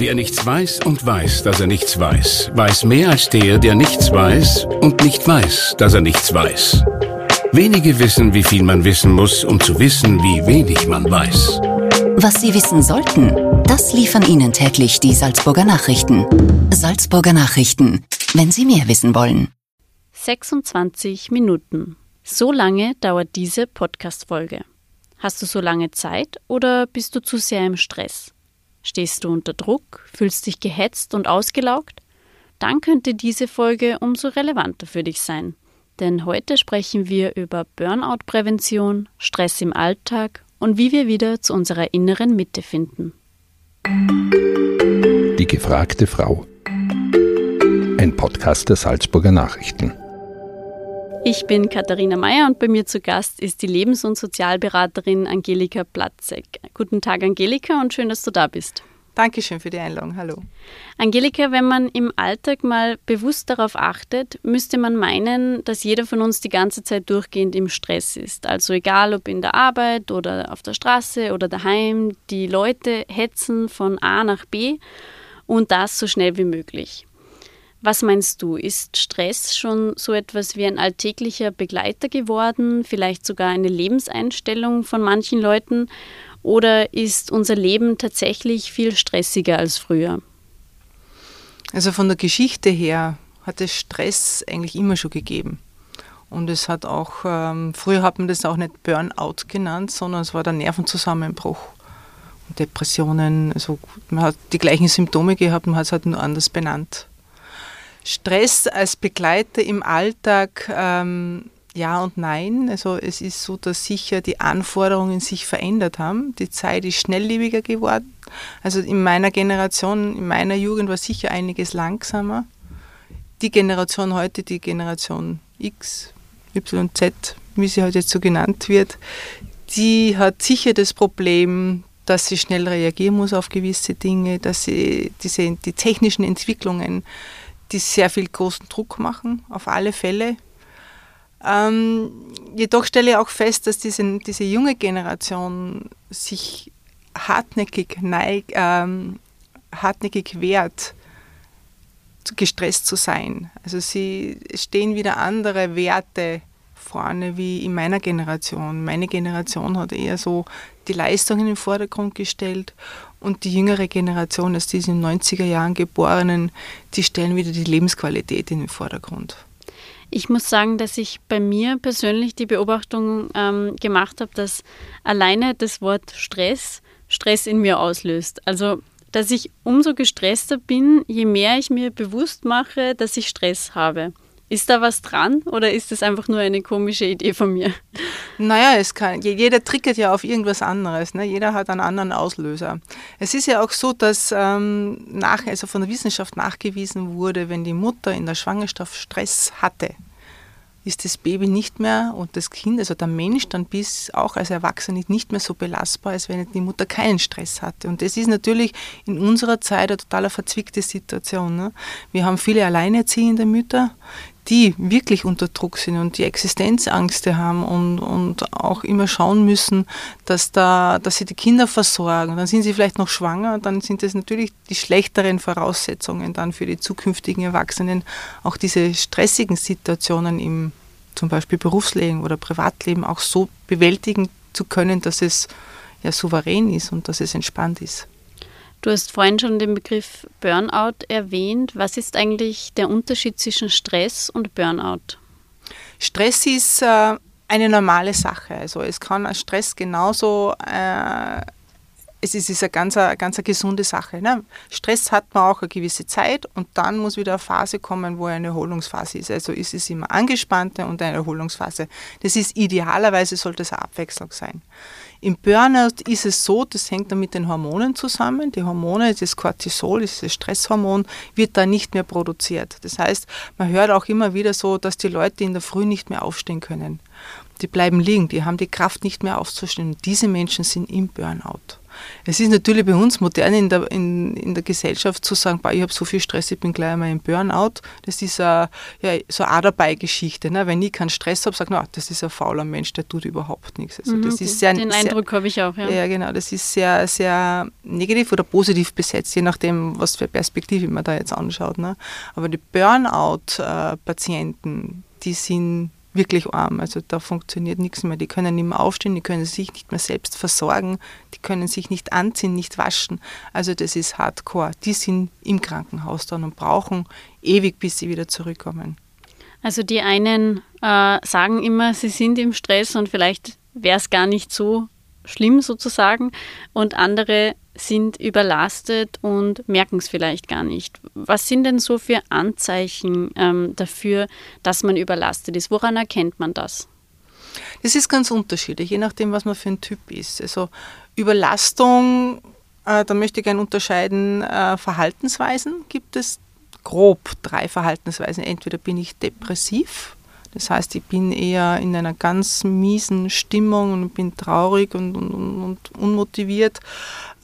Wer nichts weiß und weiß, dass er nichts weiß, weiß mehr als der, der nichts weiß und nicht weiß, dass er nichts weiß. Wenige wissen, wie viel man wissen muss, um zu wissen, wie wenig man weiß. Was Sie wissen sollten, das liefern Ihnen täglich die Salzburger Nachrichten. Salzburger Nachrichten, wenn Sie mehr wissen wollen. 26 Minuten. So lange dauert diese Podcast-Folge. Hast du so lange Zeit oder bist du zu sehr im Stress? Stehst du unter Druck, fühlst dich gehetzt und ausgelaugt? Dann könnte diese Folge umso relevanter für dich sein. Denn heute sprechen wir über Burnout-Prävention, Stress im Alltag und wie wir wieder zu unserer inneren Mitte finden. Die gefragte Frau. Ein Podcast der Salzburger Nachrichten. Ich bin Katharina Mayer und bei mir zu Gast ist die Lebens- und Sozialberaterin Angelika Platzek. Guten Tag, Angelika, und schön, dass du da bist. Dankeschön für die Einladung. Hallo. Angelika, wenn man im Alltag mal bewusst darauf achtet, müsste man meinen, dass jeder von uns die ganze Zeit durchgehend im Stress ist. Also egal ob in der Arbeit oder auf der Straße oder daheim, die Leute hetzen von A nach B und das so schnell wie möglich. Was meinst du, ist Stress schon so etwas wie ein alltäglicher Begleiter geworden, vielleicht sogar eine Lebenseinstellung von manchen Leuten? Oder ist unser Leben tatsächlich viel stressiger als früher? Also von der Geschichte her hat es Stress eigentlich immer schon gegeben. Und es hat auch, ähm, früher hat man das auch nicht Burnout genannt, sondern es war der Nervenzusammenbruch. Und Depressionen, also man hat die gleichen Symptome gehabt, man hat es halt nur anders benannt. Stress als Begleiter im Alltag, ähm, ja und nein. Also es ist so, dass sicher die Anforderungen sich verändert haben. Die Zeit ist schnelllebiger geworden. Also in meiner Generation, in meiner Jugend war sicher einiges langsamer. Die Generation heute, die Generation X, Y, Z, wie sie heute jetzt so genannt wird, die hat sicher das Problem, dass sie schnell reagieren muss auf gewisse Dinge, dass sie diese, die technischen Entwicklungen die sehr viel großen Druck machen, auf alle Fälle. Ähm, jedoch stelle ich auch fest, dass diese, diese junge Generation sich hartnäckig, neig, ähm, hartnäckig wehrt, gestresst zu sein. Also sie stehen wieder andere Werte vorne wie in meiner Generation. Meine Generation hat eher so die Leistungen in den Vordergrund gestellt und die jüngere Generation, also diese in den 90er Jahren Geborenen, die stellen wieder die Lebensqualität in den Vordergrund. Ich muss sagen, dass ich bei mir persönlich die Beobachtung ähm, gemacht habe, dass alleine das Wort Stress Stress in mir auslöst. Also, dass ich umso gestresster bin, je mehr ich mir bewusst mache, dass ich Stress habe. Ist da was dran oder ist das einfach nur eine komische Idee von mir? Naja, es kann, jeder triggert ja auf irgendwas anderes. Ne? Jeder hat einen anderen Auslöser. Es ist ja auch so, dass ähm, nach, also von der Wissenschaft nachgewiesen wurde, wenn die Mutter in der Schwangerschaft Stress hatte, ist das Baby nicht mehr und das Kind, also der Mensch dann bis auch als Erwachsener nicht mehr so belastbar, als wenn die Mutter keinen Stress hatte. Und das ist natürlich in unserer Zeit eine total verzwickte Situation. Ne? Wir haben viele alleinerziehende Mütter, die wirklich unter Druck sind und die Existenzängste haben und, und auch immer schauen müssen, dass, da, dass sie die Kinder versorgen. Dann sind sie vielleicht noch schwanger, dann sind das natürlich die schlechteren Voraussetzungen dann für die zukünftigen Erwachsenen, auch diese stressigen Situationen im zum Beispiel Berufsleben oder Privatleben auch so bewältigen zu können, dass es ja souverän ist und dass es entspannt ist. Du hast vorhin schon den Begriff Burnout erwähnt. Was ist eigentlich der Unterschied zwischen Stress und Burnout? Stress ist äh, eine normale Sache. Also es kann Stress genauso, äh, es ist, ist eine ganz, eine ganz eine gesunde Sache. Ne? Stress hat man auch eine gewisse Zeit und dann muss wieder eine Phase kommen, wo eine Erholungsphase ist. Also ist es immer angespannte und eine Erholungsphase. Das ist idealerweise sollte es eine Abwechslung sein. Im Burnout ist es so, das hängt dann mit den Hormonen zusammen. Die Hormone, das Cortisol, dieses Stresshormon, wird da nicht mehr produziert. Das heißt, man hört auch immer wieder so, dass die Leute in der Früh nicht mehr aufstehen können. Die bleiben liegen, die haben die Kraft nicht mehr aufzustehen. Diese Menschen sind im Burnout. Es ist natürlich bei uns modern in der, in, in der Gesellschaft zu sagen, ich habe so viel Stress, ich bin gleich einmal im Burnout. Das ist a, ja, so eine dabei Geschichte. Ne? Wenn ich keinen Stress habe, sage ich, das ist ein fauler Mensch, der tut überhaupt nichts. Also das mhm, ist sehr, den Eindruck habe ich auch, ja. Ja, genau. Das ist sehr, sehr negativ oder positiv besetzt, je nachdem, was für Perspektive man da jetzt anschaut. Ne? Aber die Burnout-Patienten, die sind wirklich arm. Also da funktioniert nichts mehr. Die können nicht mehr aufstehen, die können sich nicht mehr selbst versorgen, die können sich nicht anziehen, nicht waschen. Also das ist Hardcore. Die sind im Krankenhaus dann und brauchen ewig, bis sie wieder zurückkommen. Also die einen äh, sagen immer, sie sind im Stress und vielleicht wäre es gar nicht so schlimm sozusagen und andere sind überlastet und merken es vielleicht gar nicht. Was sind denn so für Anzeichen ähm, dafür, dass man überlastet ist? Woran erkennt man das? Das ist ganz unterschiedlich, je nachdem, was man für ein Typ ist. Also Überlastung, äh, da möchte ich gerne unterscheiden, äh, Verhaltensweisen gibt es grob drei Verhaltensweisen. Entweder bin ich depressiv, das heißt, ich bin eher in einer ganz miesen Stimmung und bin traurig und, und, und unmotiviert.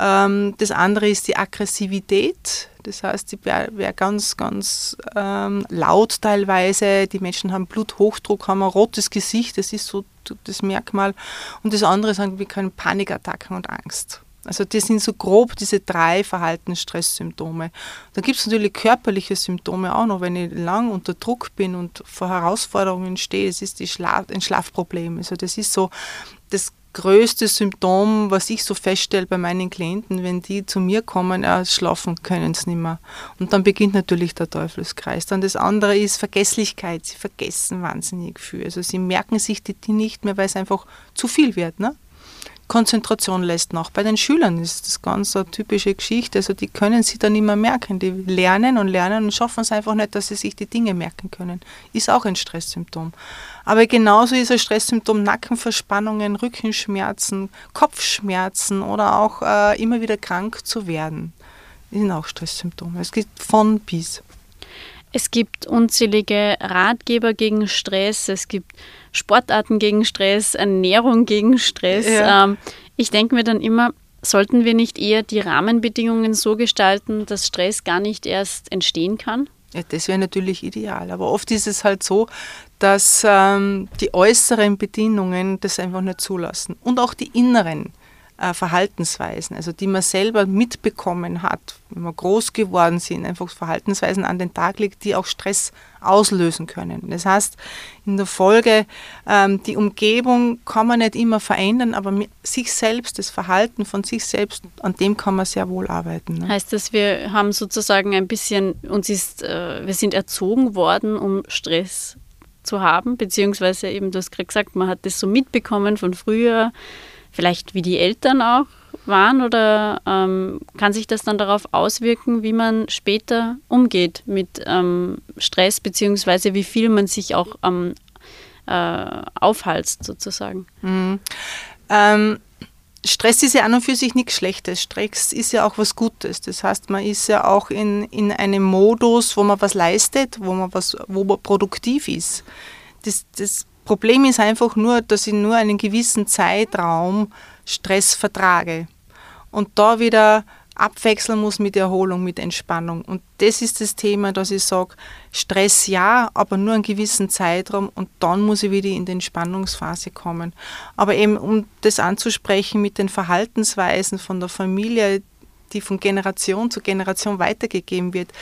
Ähm, das andere ist die Aggressivität. Das heißt, ich wäre wär ganz, ganz ähm, laut teilweise. Die Menschen haben Bluthochdruck, haben ein rotes Gesicht. Das ist so das Merkmal. Und das andere sind, wir können Panikattacken und Angst. Also das sind so grob diese drei Verhaltensstresssymptome. Da gibt es natürlich körperliche Symptome auch noch, wenn ich lang unter Druck bin und vor Herausforderungen stehe. Das ist die Schla ein Schlafproblem. Also das ist so das größte Symptom, was ich so feststelle bei meinen Klienten, wenn die zu mir kommen, ja, schlafen können sie nicht mehr. Und dann beginnt natürlich der Teufelskreis. Dann das andere ist Vergesslichkeit. Sie vergessen wahnsinnig viel. Also sie merken sich die, die nicht mehr, weil es einfach zu viel wird. Ne? Konzentration lässt nach. Bei den Schülern ist das ganz eine typische Geschichte. Also die können sie dann immer merken. Die lernen und lernen und schaffen es einfach nicht, dass sie sich die Dinge merken können. Ist auch ein Stresssymptom. Aber genauso ist ein Stresssymptom Nackenverspannungen, Rückenschmerzen, Kopfschmerzen oder auch äh, immer wieder krank zu werden. Das sind auch Stresssymptome. Es geht von bis. Es gibt unzählige Ratgeber gegen Stress, es gibt Sportarten gegen Stress, Ernährung gegen Stress. Ja. Ähm, ich denke mir dann immer, sollten wir nicht eher die Rahmenbedingungen so gestalten, dass Stress gar nicht erst entstehen kann? Ja, das wäre natürlich ideal. Aber oft ist es halt so, dass ähm, die äußeren Bedingungen das einfach nicht zulassen. Und auch die inneren äh, Verhaltensweisen, also die man selber mitbekommen hat, wenn wir groß geworden sind, einfach Verhaltensweisen an den Tag legt, die auch Stress auslösen können. Das heißt, in der Folge, ähm, die Umgebung kann man nicht immer verändern, aber sich selbst, das Verhalten von sich selbst, an dem kann man sehr wohl arbeiten. Ne? Heißt das, wir haben sozusagen ein bisschen, uns ist, äh, wir sind erzogen worden, um Stress zu haben, beziehungsweise eben, du hast gerade gesagt, man hat das so mitbekommen von früher, vielleicht wie die Eltern auch waren oder ähm, kann sich das dann darauf auswirken, wie man später umgeht mit ähm, Stress beziehungsweise wie viel man sich auch ähm, äh, aufhalst sozusagen? Mhm. Ähm, Stress ist ja an und für sich nichts Schlechtes. Stress ist ja auch was Gutes. Das heißt, man ist ja auch in, in einem Modus, wo man was leistet, wo man was, wo man produktiv ist. Das, das Problem ist einfach nur, dass ich nur einen gewissen Zeitraum Stress vertrage und da wieder abwechseln muss mit Erholung, mit Entspannung. Und das ist das Thema, dass ich sage, Stress ja, aber nur einen gewissen Zeitraum und dann muss ich wieder in die Entspannungsphase kommen. Aber eben, um das anzusprechen mit den Verhaltensweisen von der Familie, die von Generation zu Generation weitergegeben wird,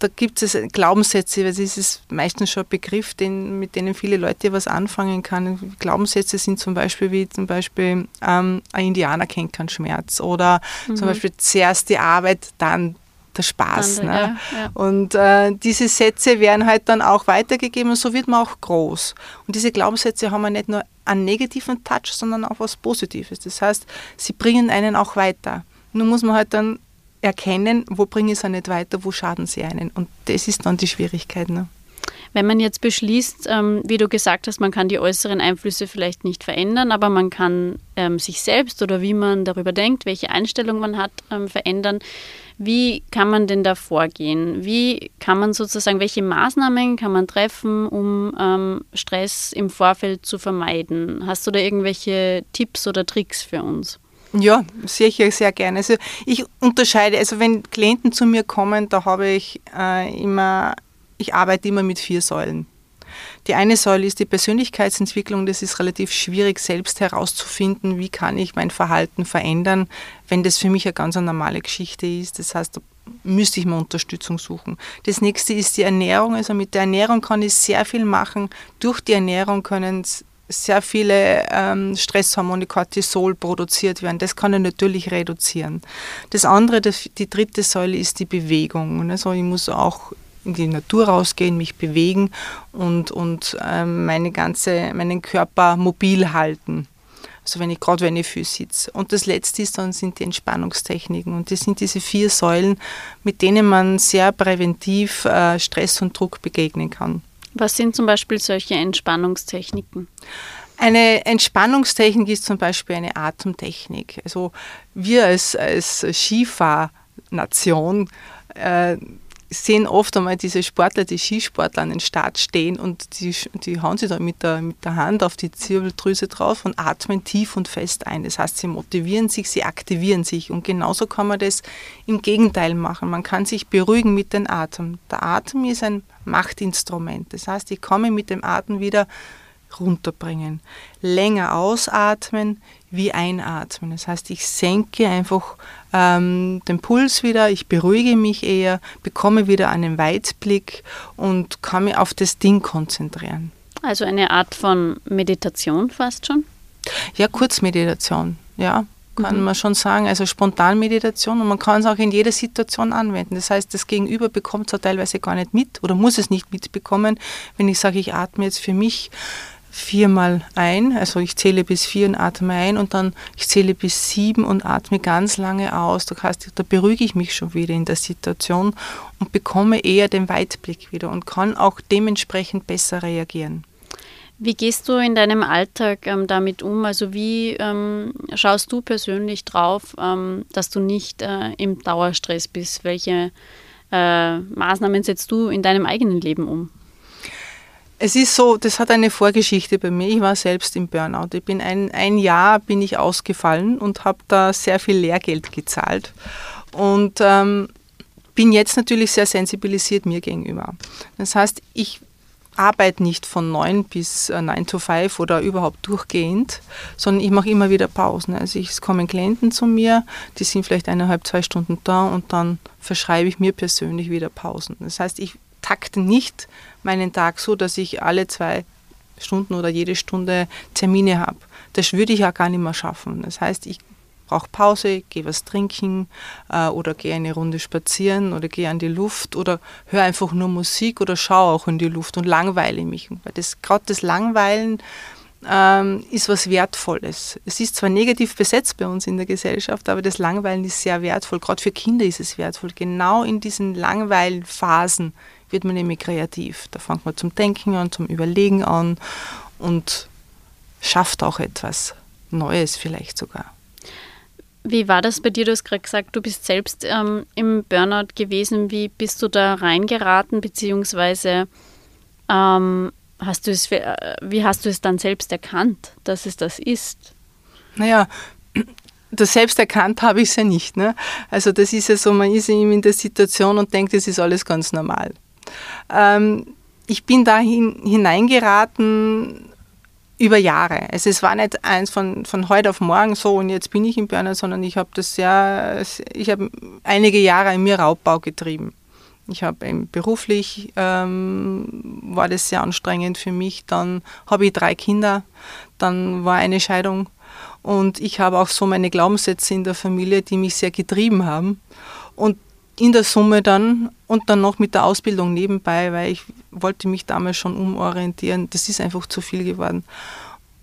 da gibt es Glaubenssätze, weil es ist meistens schon ein Begriff, den, mit denen viele Leute was anfangen können. Glaubenssätze sind zum Beispiel wie zum Beispiel ähm, ein Indianer kennt keinen Schmerz oder mhm. zum Beispiel zuerst die Arbeit, dann der Spaß. Dann, ne? ja, ja. Und äh, diese Sätze werden halt dann auch weitergegeben und so wird man auch groß. Und diese Glaubenssätze haben ja nicht nur einen negativen Touch, sondern auch was Positives. Das heißt, sie bringen einen auch weiter. Nun muss man halt dann erkennen, wo bringe ich es nicht weiter, wo schaden sie einen. Und das ist dann die Schwierigkeit. Ne? Wenn man jetzt beschließt, ähm, wie du gesagt hast, man kann die äußeren Einflüsse vielleicht nicht verändern, aber man kann ähm, sich selbst oder wie man darüber denkt, welche Einstellung man hat, ähm, verändern. Wie kann man denn da vorgehen? Wie kann man sozusagen, welche Maßnahmen kann man treffen, um ähm, Stress im Vorfeld zu vermeiden? Hast du da irgendwelche Tipps oder Tricks für uns? Ja, sicher sehr gerne. Also ich unterscheide, also wenn Klienten zu mir kommen, da habe ich äh, immer, ich arbeite immer mit vier Säulen. Die eine Säule ist die Persönlichkeitsentwicklung. Das ist relativ schwierig, selbst herauszufinden, wie kann ich mein Verhalten verändern, wenn das für mich eine ganz normale Geschichte ist. Das heißt, da müsste ich mir Unterstützung suchen. Das nächste ist die Ernährung. Also mit der Ernährung kann ich sehr viel machen. Durch die Ernährung können sehr viele ähm, Stresshormone, Cortisol produziert werden. Das kann ich natürlich reduzieren. Das andere, die dritte Säule ist die Bewegung. Also ich muss auch in die Natur rausgehen, mich bewegen und, und ähm, meine ganze, meinen Körper mobil halten. Also wenn ich gerade wenn ich viel sitze. Und das letzte ist dann sind die Entspannungstechniken. Und das sind diese vier Säulen, mit denen man sehr präventiv äh, Stress und Druck begegnen kann. Was sind zum Beispiel solche Entspannungstechniken? Eine Entspannungstechnik ist zum Beispiel eine Atemtechnik. Also wir als, als Skifahrnation äh, sehen oft einmal diese Sportler, die Skisportler an den Start stehen und die, die hauen sich da mit der, mit der Hand auf die Zirbeldrüse drauf und atmen tief und fest ein. Das heißt, sie motivieren sich, sie aktivieren sich. Und genauso kann man das im Gegenteil machen. Man kann sich beruhigen mit dem Atem. Der Atem ist ein Machtinstrument. Das heißt, ich komme mit dem Atem wieder runterbringen. Länger ausatmen wie einatmen. Das heißt, ich senke einfach ähm, den Puls wieder, ich beruhige mich eher, bekomme wieder einen Weitblick und kann mich auf das Ding konzentrieren. Also eine Art von Meditation fast schon? Ja, Kurzmeditation, ja kann mhm. man schon sagen, also Spontanmeditation und man kann es auch in jeder Situation anwenden. Das heißt, das Gegenüber bekommt es auch teilweise gar nicht mit oder muss es nicht mitbekommen, wenn ich sage, ich atme jetzt für mich viermal ein, also ich zähle bis vier und atme ein und dann ich zähle bis sieben und atme ganz lange aus. Das heißt, da beruhige ich mich schon wieder in der Situation und bekomme eher den Weitblick wieder und kann auch dementsprechend besser reagieren. Wie gehst du in deinem Alltag ähm, damit um? Also wie ähm, schaust du persönlich drauf, ähm, dass du nicht äh, im Dauerstress bist? Welche äh, Maßnahmen setzt du in deinem eigenen Leben um? Es ist so, das hat eine Vorgeschichte bei mir. Ich war selbst im Burnout. Ich bin ein, ein Jahr bin ich ausgefallen und habe da sehr viel Lehrgeld gezahlt. Und ähm, bin jetzt natürlich sehr sensibilisiert mir gegenüber. Das heißt, ich arbeite nicht von 9 bis 9 äh, to 5 oder überhaupt durchgehend, sondern ich mache immer wieder Pausen. Also ich, es kommen Klienten zu mir, die sind vielleicht eineinhalb, zwei Stunden da und dann verschreibe ich mir persönlich wieder Pausen. Das heißt, ich takte nicht meinen Tag so, dass ich alle zwei Stunden oder jede Stunde Termine habe. Das würde ich ja gar nicht mehr schaffen. Das heißt, ich brauche Pause, gehe was trinken äh, oder gehe eine Runde spazieren oder gehe an die Luft oder höre einfach nur Musik oder schaue auch in die Luft und langweile mich. Weil das gerade das Langweilen ähm, ist was Wertvolles. Es ist zwar negativ besetzt bei uns in der Gesellschaft, aber das Langweilen ist sehr wertvoll. Gerade für Kinder ist es wertvoll. Genau in diesen Langweilphasen wird man nämlich kreativ. Da fängt man zum Denken an, zum Überlegen an und schafft auch etwas Neues vielleicht sogar. Wie war das bei dir? Du hast gerade gesagt, du bist selbst ähm, im Burnout gewesen. Wie bist du da reingeraten, beziehungsweise ähm, hast du es, äh, wie hast du es dann selbst erkannt, dass es das ist? Naja, das selbst erkannt habe ich es ja nicht. Ne? Also das ist ja so, man ist eben in der Situation und denkt, das ist alles ganz normal. Ähm, ich bin da hineingeraten über Jahre. Also es war nicht eins von, von heute auf morgen so und jetzt bin ich im Burnout, sondern ich habe das sehr, ich habe einige Jahre in mir Raubbau getrieben. Ich habe beruflich ähm, war das sehr anstrengend für mich. Dann habe ich drei Kinder, dann war eine Scheidung und ich habe auch so meine Glaubenssätze in der Familie, die mich sehr getrieben haben. Und in der Summe dann und dann noch mit der Ausbildung nebenbei, weil ich wollte mich damals schon umorientieren. Das ist einfach zu viel geworden.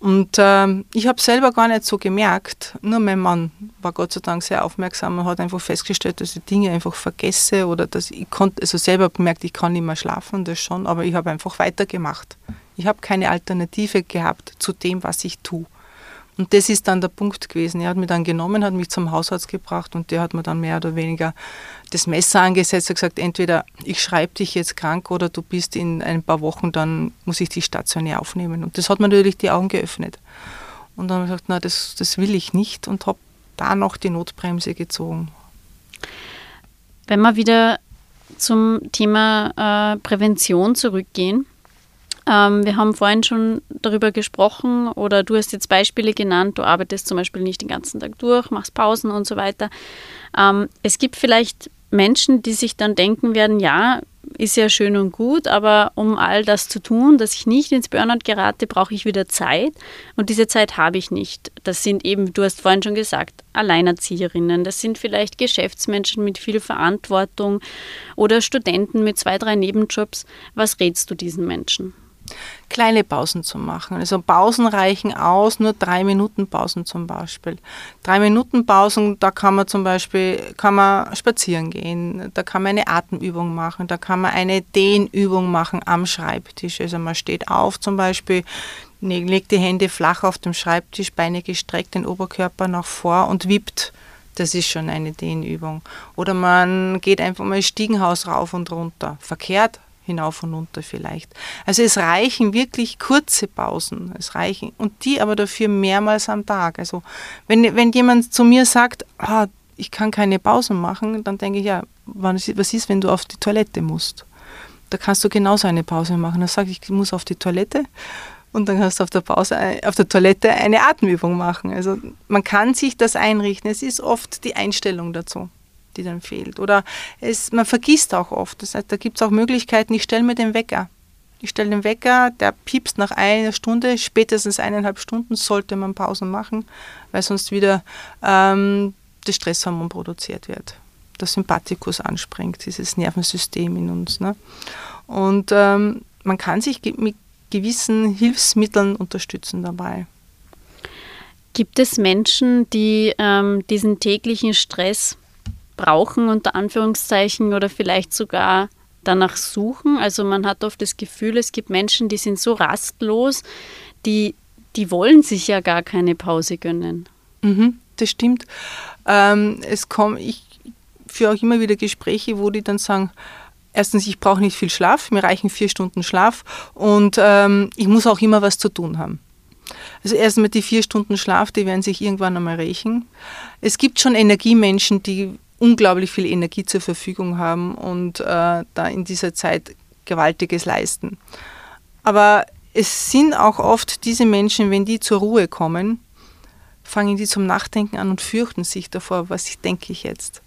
Und ähm, ich habe selber gar nicht so gemerkt, nur mein Mann war Gott sei Dank sehr aufmerksam und hat einfach festgestellt, dass ich Dinge einfach vergesse oder dass ich konnte, also selber gemerkt, ich kann nicht mehr schlafen, das schon, aber ich habe einfach weitergemacht. Ich habe keine Alternative gehabt zu dem, was ich tue. Und das ist dann der Punkt gewesen. Er hat mich dann genommen, hat mich zum Hausarzt gebracht und der hat mir dann mehr oder weniger das Messer angesetzt und gesagt, entweder ich schreibe dich jetzt krank oder du bist in ein paar Wochen, dann muss ich dich stationär aufnehmen. Und das hat mir natürlich die Augen geöffnet. Und dann habe ich gesagt, na, das, das will ich nicht und habe da noch die Notbremse gezogen. Wenn wir wieder zum Thema äh, Prävention zurückgehen, ähm, wir haben vorhin schon darüber gesprochen oder du hast jetzt Beispiele genannt, du arbeitest zum Beispiel nicht den ganzen Tag durch, machst Pausen und so weiter. Ähm, es gibt vielleicht Menschen, die sich dann denken werden, ja, ist ja schön und gut, aber um all das zu tun, dass ich nicht ins Burnout gerate, brauche ich wieder Zeit und diese Zeit habe ich nicht. Das sind eben, du hast vorhin schon gesagt, Alleinerzieherinnen, das sind vielleicht Geschäftsmenschen mit viel Verantwortung oder Studenten mit zwei, drei Nebenjobs. Was rätst du diesen Menschen? Kleine Pausen zu machen. Also Pausen reichen aus, nur drei Minuten Pausen zum Beispiel. Drei Minuten Pausen, da kann man zum Beispiel kann man spazieren gehen, da kann man eine Atemübung machen, da kann man eine Dehnübung machen am Schreibtisch. Also man steht auf zum Beispiel, ne, legt die Hände flach auf dem Schreibtisch, Beine gestreckt, den Oberkörper nach vor und wippt. Das ist schon eine Dehnübung. Oder man geht einfach mal Stiegenhaus rauf und runter. Verkehrt hinauf und runter vielleicht. Also es reichen wirklich kurze Pausen. Es reichen und die aber dafür mehrmals am Tag. Also wenn, wenn jemand zu mir sagt, ah, ich kann keine Pausen machen, dann denke ich, ja, was ist, wenn du auf die Toilette musst? Da kannst du genauso eine Pause machen. Dann sage ich, ich muss auf die Toilette und dann kannst du auf der Pause, auf der Toilette eine Atemübung machen. Also man kann sich das einrichten. Es ist oft die Einstellung dazu die dann fehlt. Oder es, man vergisst auch oft. Das heißt, da gibt es auch Möglichkeiten, ich stelle mir den Wecker. Ich stelle den Wecker, der piepst nach einer Stunde, spätestens eineinhalb Stunden sollte man Pausen machen, weil sonst wieder ähm, das Stresshormon produziert wird. Das Sympathikus anspringt, dieses Nervensystem in uns. Ne? Und ähm, man kann sich mit gewissen Hilfsmitteln unterstützen dabei. Gibt es Menschen, die ähm, diesen täglichen Stress brauchen, unter Anführungszeichen, oder vielleicht sogar danach suchen. Also man hat oft das Gefühl, es gibt Menschen, die sind so rastlos, die, die wollen sich ja gar keine Pause gönnen. Mhm, das stimmt. Ähm, es kommt, ich führe auch immer wieder Gespräche, wo die dann sagen, erstens, ich brauche nicht viel Schlaf, mir reichen vier Stunden Schlaf und ähm, ich muss auch immer was zu tun haben. Also erstmal die vier Stunden Schlaf, die werden sich irgendwann einmal rächen. Es gibt schon Energiemenschen, die unglaublich viel Energie zur Verfügung haben und äh, da in dieser Zeit Gewaltiges leisten. Aber es sind auch oft diese Menschen, wenn die zur Ruhe kommen, fangen die zum Nachdenken an und fürchten sich davor, was ich denke ich jetzt.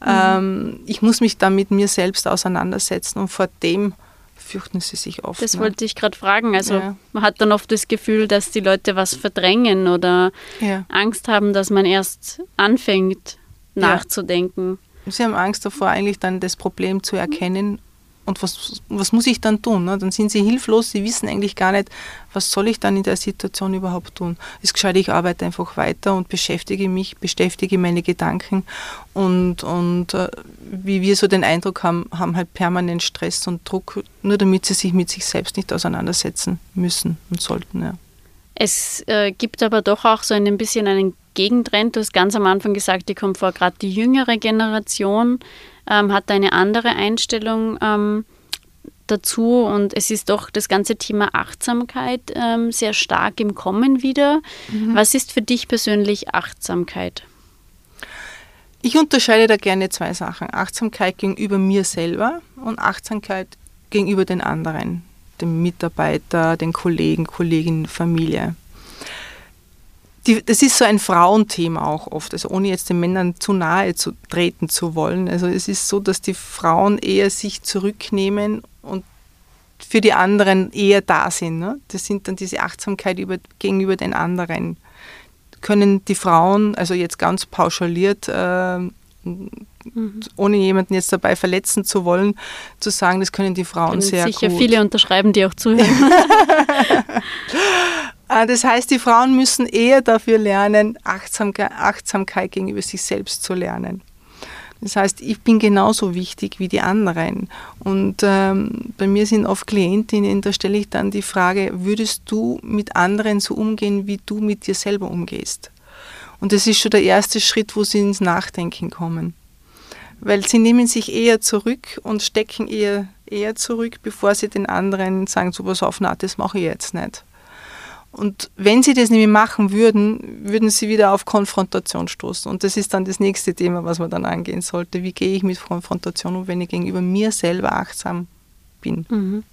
Mhm. Ähm, ich muss mich da mit mir selbst auseinandersetzen und vor dem fürchten sie sich oft. Das ne? wollte ich gerade fragen. Also ja. man hat dann oft das Gefühl, dass die Leute was verdrängen oder ja. Angst haben, dass man erst anfängt, nachzudenken. Sie haben Angst davor, eigentlich dann das Problem zu erkennen. Und was, was muss ich dann tun? Ne? Dann sind sie hilflos, sie wissen eigentlich gar nicht, was soll ich dann in der Situation überhaupt tun. Es ist gescheit, ich arbeite einfach weiter und beschäftige mich, beschäftige meine Gedanken und, und äh, wie wir so den Eindruck haben, haben halt permanent Stress und Druck, nur damit sie sich mit sich selbst nicht auseinandersetzen müssen und sollten. Ja. Es äh, gibt aber doch auch so ein bisschen einen Gegentrend. Du hast ganz am Anfang gesagt, die kommt vor, gerade die jüngere Generation ähm, hat eine andere Einstellung ähm, dazu und es ist doch das ganze Thema Achtsamkeit ähm, sehr stark im Kommen wieder. Mhm. Was ist für dich persönlich Achtsamkeit? Ich unterscheide da gerne zwei Sachen. Achtsamkeit gegenüber mir selber und Achtsamkeit gegenüber den anderen, dem Mitarbeiter, den Kollegen, Kolleginnen, Familie die, das ist so ein Frauenthema auch oft, also ohne jetzt den Männern zu nahe zu treten zu wollen. Also es ist so, dass die Frauen eher sich zurücknehmen und für die anderen eher da sind. Ne? Das sind dann diese Achtsamkeit über, gegenüber den anderen. Können die Frauen, also jetzt ganz pauschaliert, äh, mhm. ohne jemanden jetzt dabei verletzen zu wollen, zu sagen, das können die Frauen können sehr sicher gut. Sicher viele unterschreiben, die auch zuhören. Ah, das heißt, die Frauen müssen eher dafür lernen, Achtsamkeit, Achtsamkeit gegenüber sich selbst zu lernen. Das heißt, ich bin genauso wichtig wie die anderen. Und ähm, bei mir sind oft Klientinnen, da stelle ich dann die Frage, würdest du mit anderen so umgehen, wie du mit dir selber umgehst? Und das ist schon der erste Schritt, wo sie ins Nachdenken kommen. Weil sie nehmen sich eher zurück und stecken eher, eher zurück, bevor sie den anderen sagen, so was auf, na, das mache ich jetzt nicht. Und wenn sie das nämlich machen würden, würden sie wieder auf Konfrontation stoßen. Und das ist dann das nächste Thema, was man dann angehen sollte. Wie gehe ich mit Konfrontation um, wenn ich gegenüber mir selber achtsam bin? Mhm.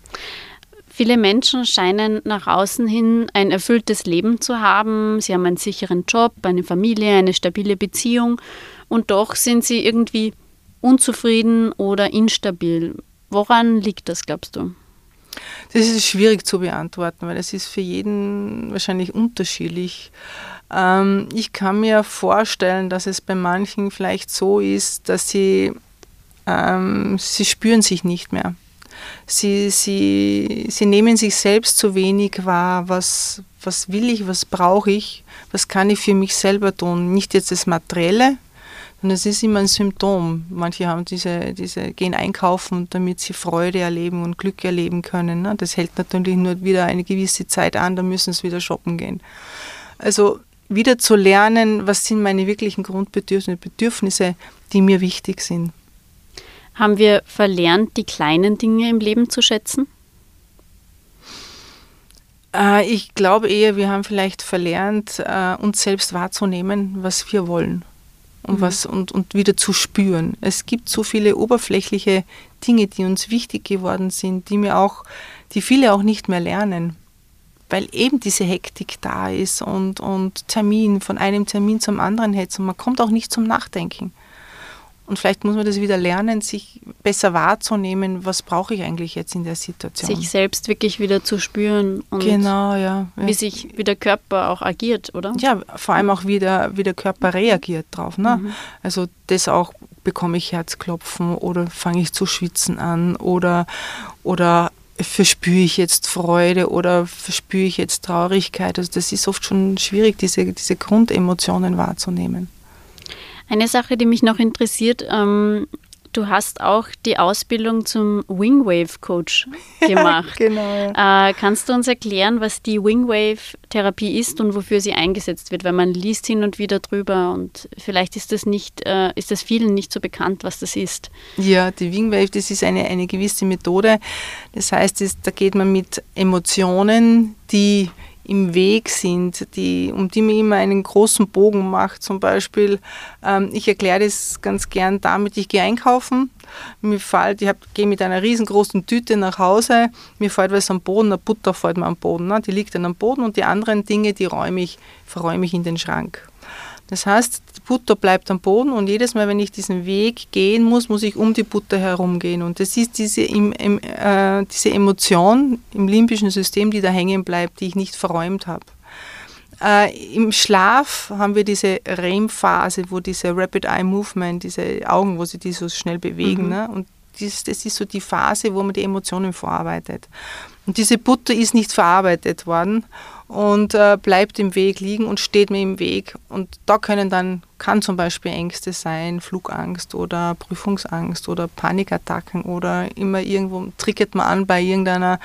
Viele Menschen scheinen nach außen hin ein erfülltes Leben zu haben. Sie haben einen sicheren Job, eine Familie, eine stabile Beziehung und doch sind sie irgendwie unzufrieden oder instabil. Woran liegt das, glaubst du? Das ist schwierig zu beantworten, weil es ist für jeden wahrscheinlich unterschiedlich. Ähm, ich kann mir vorstellen, dass es bei manchen vielleicht so ist, dass sie, ähm, sie spüren sich nicht mehr. Sie, sie, sie nehmen sich selbst zu wenig wahr. Was, was will ich, was brauche ich, was kann ich für mich selber tun? Nicht jetzt das Materielle, und es ist immer ein Symptom. Manche haben diese, diese, gehen einkaufen, damit sie Freude erleben und Glück erleben können. Ne? Das hält natürlich nur wieder eine gewisse Zeit an, dann müssen sie wieder shoppen gehen. Also wieder zu lernen, was sind meine wirklichen Grundbedürfnisse, Bedürfnisse, die mir wichtig sind. Haben wir verlernt, die kleinen Dinge im Leben zu schätzen? Äh, ich glaube eher, wir haben vielleicht verlernt, äh, uns selbst wahrzunehmen, was wir wollen und, mhm. was, und, und wieder zu spüren. Es gibt so viele oberflächliche Dinge, die uns wichtig geworden sind, die mir auch, die viele auch nicht mehr lernen, weil eben diese Hektik da ist und, und Termin von einem Termin zum anderen hetzt und man kommt auch nicht zum Nachdenken. Und vielleicht muss man das wieder lernen, sich besser wahrzunehmen, was brauche ich eigentlich jetzt in der Situation. Sich selbst wirklich wieder zu spüren und genau, ja, wie sich wie der Körper auch agiert, oder? Ja, vor allem auch wie der, wie der Körper reagiert drauf. Ne? Mhm. Also das auch, bekomme ich Herzklopfen oder fange ich zu schwitzen an oder, oder verspüre ich jetzt Freude oder verspüre ich jetzt Traurigkeit. Also das ist oft schon schwierig, diese, diese Grundemotionen wahrzunehmen. Eine Sache, die mich noch interessiert, ähm, du hast auch die Ausbildung zum Wingwave Coach gemacht. genau. Äh, kannst du uns erklären, was die Wingwave Therapie ist und wofür sie eingesetzt wird? Weil man liest hin und wieder drüber und vielleicht ist das nicht, äh, ist das vielen nicht so bekannt, was das ist. Ja, die Wingwave, das ist eine, eine gewisse Methode. Das heißt, das, da geht man mit Emotionen, die im Weg sind, die, um die man immer einen großen Bogen macht. Zum Beispiel, ähm, ich erkläre das ganz gern damit, ich gehe einkaufen, mir fällt, ich gehe mit einer riesengroßen Tüte nach Hause, mir fällt was am Boden, eine Butter fällt mir am Boden, ne? die liegt dann am Boden und die anderen Dinge, die räume ich, verräume ich in den Schrank. Das heißt, die Butter bleibt am Boden und jedes Mal, wenn ich diesen Weg gehen muss, muss ich um die Butter herumgehen. Und das ist diese, im, im, äh, diese Emotion im limbischen System, die da hängen bleibt, die ich nicht verräumt habe. Äh, Im Schlaf haben wir diese REM-Phase, wo diese Rapid Eye Movement, diese Augen, wo sie die so schnell bewegen. Mhm. Ne? Und das, das ist so die Phase, wo man die Emotionen verarbeitet. Und diese Butter ist nicht verarbeitet worden und äh, bleibt im Weg liegen und steht mir im Weg. Und da können dann, kann zum Beispiel Ängste sein, Flugangst oder Prüfungsangst oder Panikattacken oder immer irgendwo triggert man an bei irgendeiner,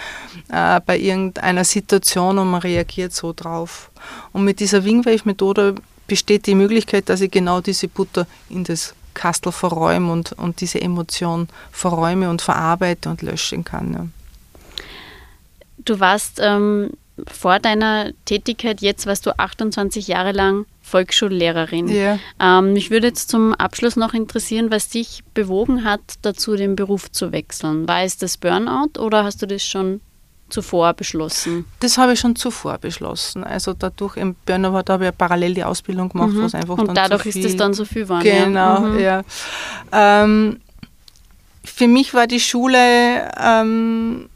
äh, bei irgendeiner Situation und man reagiert so drauf. Und mit dieser Wingwave-Methode besteht die Möglichkeit, dass ich genau diese Butter in das Kastel verräume und, und diese Emotion verräume und verarbeite und löschen kann. Ja. Du warst ähm, vor deiner Tätigkeit, jetzt warst du 28 Jahre lang Volksschullehrerin. Ja. Ähm, mich würde jetzt zum Abschluss noch interessieren, was dich bewogen hat, dazu den Beruf zu wechseln. War es das Burnout oder hast du das schon zuvor beschlossen? Das habe ich schon zuvor beschlossen. Also dadurch im Burnout habe ich ja parallel die Ausbildung gemacht, mhm. was einfach Und dann dadurch ist es dann so viel geworden. Genau, mhm. ja. Ähm, für mich war die Schule ähm,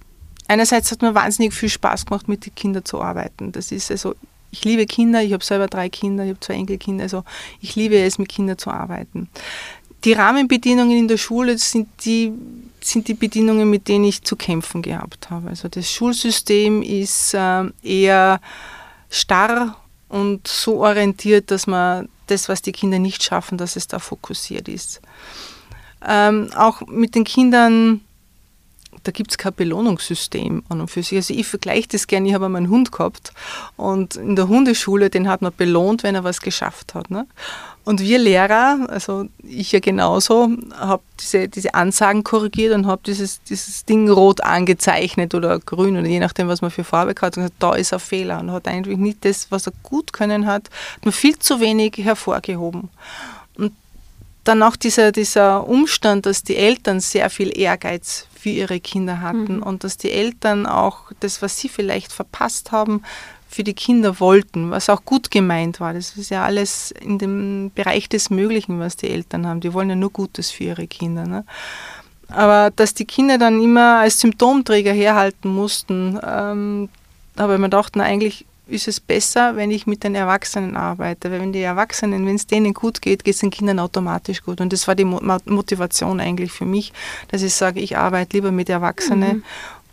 einerseits hat mir wahnsinnig viel Spaß gemacht, mit den Kindern zu arbeiten. Das ist also, ich liebe Kinder, ich habe selber drei Kinder, ich habe zwei Enkelkinder, also ich liebe es, mit Kindern zu arbeiten. Die Rahmenbedingungen in der Schule sind die, sind die Bedingungen, mit denen ich zu kämpfen gehabt habe. Also das Schulsystem ist äh, eher starr und so orientiert, dass man das, was die Kinder nicht schaffen, dass es da fokussiert ist. Ähm, auch mit den Kindern da gibt es kein Belohnungssystem an und für sich. Also ich vergleiche das gerne, ich habe einmal einen Hund gehabt und in der Hundeschule, den hat man belohnt, wenn er was geschafft hat. Ne? Und wir Lehrer, also ich ja genauso, habe diese, diese Ansagen korrigiert und habe dieses, dieses Ding rot angezeichnet oder grün oder je nachdem, was man für Farbe hat. Und gesagt, da ist ein Fehler. Und hat eigentlich nicht das, was er gut können hat, hat man viel zu wenig hervorgehoben. Und dann auch dieser, dieser Umstand, dass die Eltern sehr viel Ehrgeiz für ihre Kinder hatten mhm. und dass die Eltern auch das, was sie vielleicht verpasst haben, für die Kinder wollten, was auch gut gemeint war. Das ist ja alles in dem Bereich des Möglichen, was die Eltern haben. Die wollen ja nur Gutes für ihre Kinder. Ne? Aber dass die Kinder dann immer als Symptomträger herhalten mussten, ähm, habe ich mir gedacht, na, eigentlich ist es besser, wenn ich mit den Erwachsenen arbeite. Weil wenn die Erwachsenen, wenn es denen gut geht, geht es den Kindern automatisch gut. Und das war die Motivation eigentlich für mich, dass ich sage, ich arbeite lieber mit Erwachsenen mhm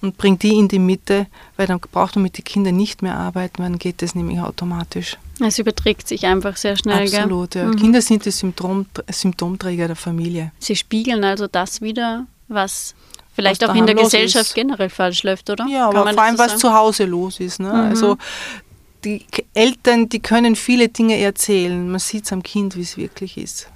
und bringt die in die Mitte, weil dann braucht man mit den Kindern nicht mehr arbeiten, dann geht das nämlich automatisch. Es überträgt sich einfach sehr schnell. Absolut, ja. Mhm. Kinder sind die Symptom, Symptomträger der Familie. Sie spiegeln also das wieder, was vielleicht was auch in der Gesellschaft ist. generell falsch läuft, oder? Ja, aber vor allem, so was zu Hause los ist. Ne? Mhm. Also die Eltern, die können viele Dinge erzählen. Man sieht es am Kind, wie es wirklich ist.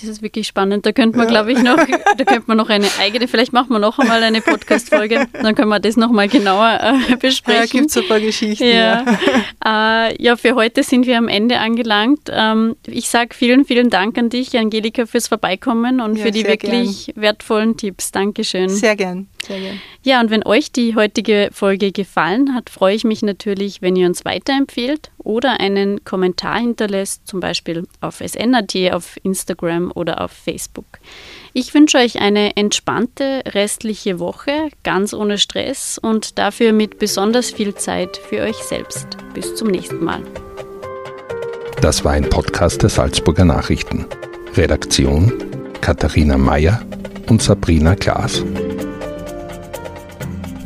Das ist wirklich spannend. Da könnte man, ja. glaube ich, noch, da könnte man noch eine eigene, vielleicht machen wir noch einmal eine Podcast-Folge, dann können wir das nochmal genauer äh, besprechen. Ja, gibt es ein paar Geschichten. Ja. Ja. Äh, ja, für heute sind wir am Ende angelangt. Ähm, ich sage vielen, vielen Dank an dich, Angelika, fürs Vorbeikommen und für die wirklich gern. wertvollen Tipps. Dankeschön. Sehr gern. Sehr gern. Ja, und wenn euch die heutige Folge gefallen hat, freue ich mich natürlich, wenn ihr uns weiterempfehlt oder einen Kommentar hinterlässt, zum Beispiel auf SNAT, auf Instagram oder auf Facebook. Ich wünsche euch eine entspannte restliche Woche, ganz ohne Stress und dafür mit besonders viel Zeit für euch selbst. Bis zum nächsten Mal. Das war ein Podcast der Salzburger Nachrichten. Redaktion Katharina Mayer und Sabrina Klaas.